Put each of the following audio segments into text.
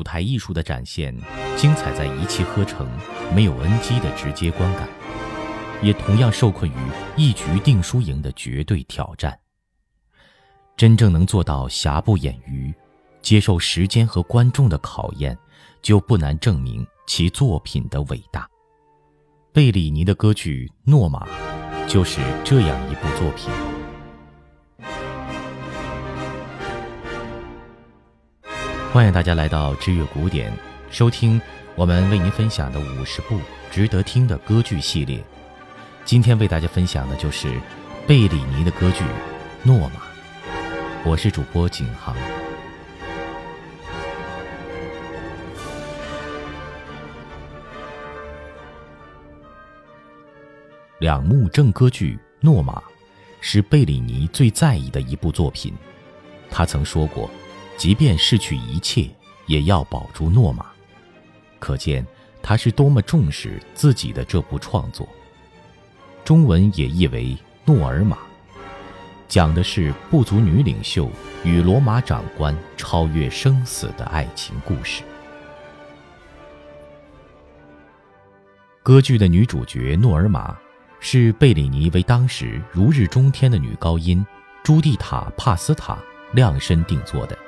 舞台艺术的展现，精彩在一气呵成，没有 NG 的直接观感，也同样受困于一局定输赢的绝对挑战。真正能做到瑕不掩瑜，接受时间和观众的考验，就不难证明其作品的伟大。贝里尼的歌剧《诺玛》就是这样一部作品。欢迎大家来到知乐古典，收听我们为您分享的五十部值得听的歌剧系列。今天为大家分享的就是贝里尼的歌剧《诺玛》。我是主播景航。两幕正歌剧《诺玛》是贝里尼最在意的一部作品。他曾说过。即便失去一切，也要保住诺玛。可见他是多么重视自己的这部创作。中文也译为《诺尔玛》，讲的是部族女领袖与罗马长官超越生死的爱情故事。歌剧的女主角诺尔玛，是贝里尼为当时如日中天的女高音朱蒂塔·帕斯塔量身定做的。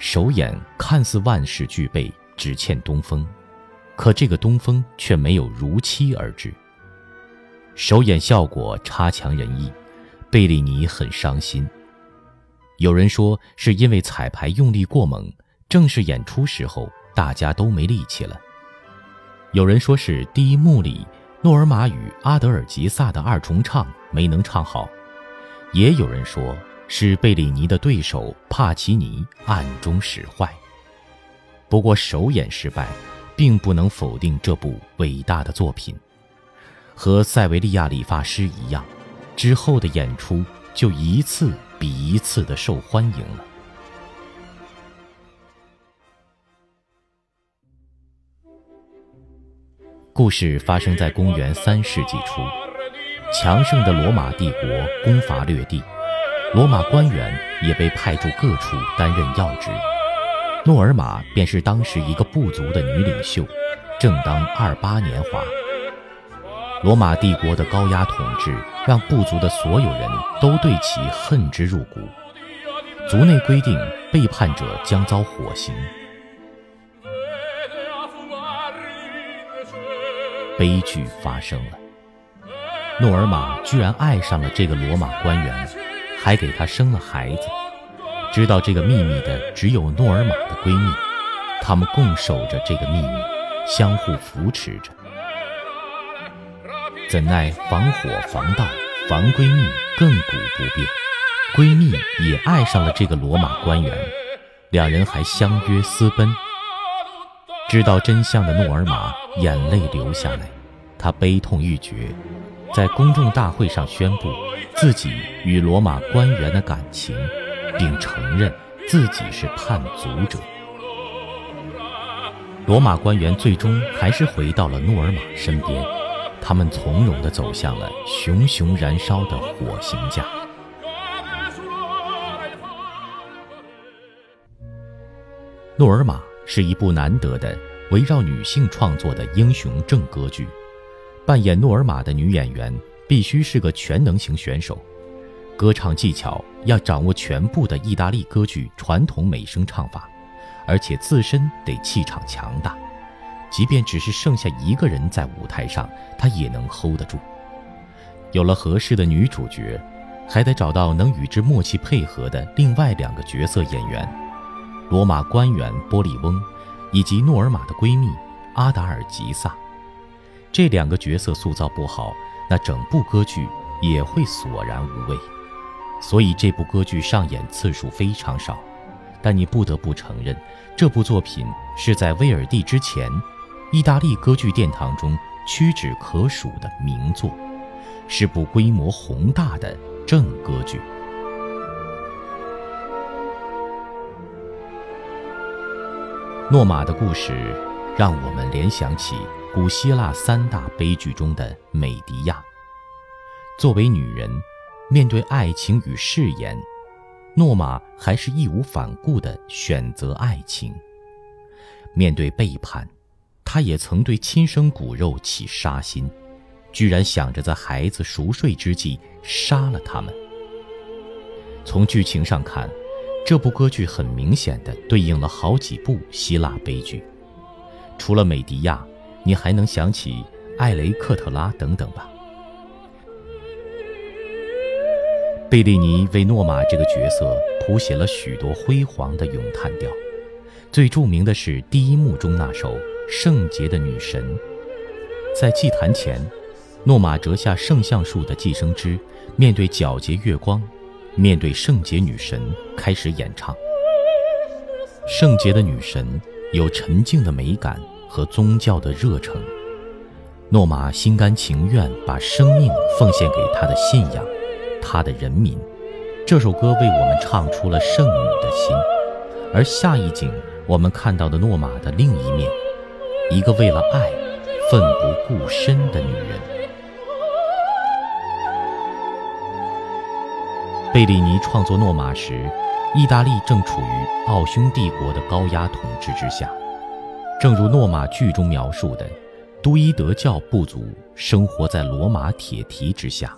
首演看似万事俱备，只欠东风，可这个东风却没有如期而至。首演效果差强人意，贝利尼很伤心。有人说是因为彩排用力过猛，正式演出时候大家都没力气了；有人说是第一幕里诺尔玛与阿德尔吉萨的二重唱没能唱好；也有人说。是贝里尼的对手帕奇尼暗中使坏。不过首演失败，并不能否定这部伟大的作品。和塞维利亚理发师一样，之后的演出就一次比一次的受欢迎了。故事发生在公元三世纪初，强盛的罗马帝国攻伐掠地。罗马官员也被派驻各处担任要职，诺尔玛便是当时一个部族的女领袖，正当二八年华。罗马帝国的高压统治让部族的所有人都对其恨之入骨，族内规定背叛者将遭火刑。悲剧发生了，诺尔玛居然爱上了这个罗马官员。还给她生了孩子，知道这个秘密的只有诺尔玛的闺蜜，她们共守着这个秘密，相互扶持着。怎奈防火防盗防闺蜜亘古不变，闺蜜也爱上了这个罗马官员，两人还相约私奔。知道真相的诺尔玛眼泪流下来，她悲痛欲绝，在公众大会上宣布。自己与罗马官员的感情，并承认自己是叛族者。罗马官员最终还是回到了诺尔玛身边，他们从容地走向了熊熊燃烧的火刑架。诺尔玛是一部难得的围绕女性创作的英雄正歌剧，扮演诺尔玛的女演员。必须是个全能型选手，歌唱技巧要掌握全部的意大利歌剧传统美声唱法，而且自身得气场强大，即便只是剩下一个人在舞台上，他也能 hold 得住。有了合适的女主角，还得找到能与之默契配合的另外两个角色演员：罗马官员波利翁，以及诺尔玛的闺蜜阿达尔吉萨。这两个角色塑造不好。那整部歌剧也会索然无味，所以这部歌剧上演次数非常少。但你不得不承认，这部作品是在威尔第之前，意大利歌剧殿堂中屈指可数的名作，是部规模宏大的正歌剧。诺玛的故事，让我们联想起。古希腊三大悲剧中的美狄亚，作为女人，面对爱情与誓言，诺玛还是义无反顾地选择爱情，面对背叛，他也曾对亲生骨肉起杀心，居然想着在孩子熟睡之际杀了他们。从剧情上看，这部歌剧很明显的对应了好几部希腊悲剧。除了美狄亚，你还能想起艾雷克特拉等等吧？贝利尼为诺玛这个角色谱写了许多辉煌的咏叹调，最著名的是第一幕中那首《圣洁的女神》。在祭坛前，诺玛折下圣橡树的寄生枝，面对皎洁月光，面对圣洁女神，开始演唱。圣洁的女神有沉静的美感和宗教的热诚，诺玛心甘情愿把生命奉献给他的信仰。他的人民，这首歌为我们唱出了圣女的心，而下一景我们看到的诺玛的另一面，一个为了爱奋不顾身的女人。贝利尼创作诺玛时，意大利正处于奥匈帝国的高压统治之下，正如诺玛剧中描述的，都伊德教部族生活在罗马铁蹄之下。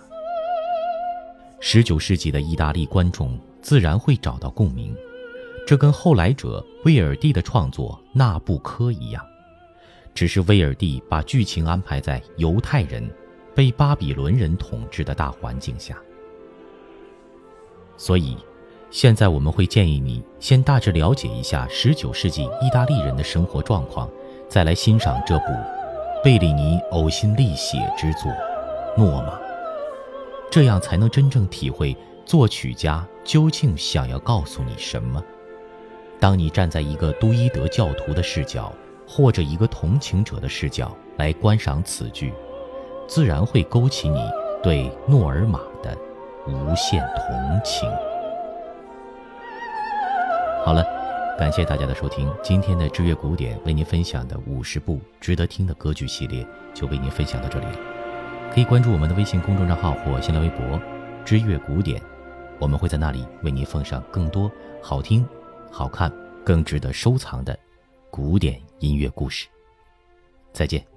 十九世纪的意大利观众自然会找到共鸣，这跟后来者威尔第的创作《纳布科》一样，只是威尔第把剧情安排在犹太人被巴比伦人统治的大环境下。所以，现在我们会建议你先大致了解一下十九世纪意大利人的生活状况，再来欣赏这部贝里尼呕心沥血之作《诺玛》。这样才能真正体会作曲家究竟想要告诉你什么。当你站在一个都伊德教徒的视角，或者一个同情者的视角来观赏此剧，自然会勾起你对诺尔玛的无限同情。好了，感谢大家的收听，今天的知乐古典为您分享的五十部值得听的歌剧系列就为您分享到这里了。可以关注我们的微信公众账号或新浪微博“知乐古典”，我们会在那里为您奉上更多好听、好看、更值得收藏的古典音乐故事。再见。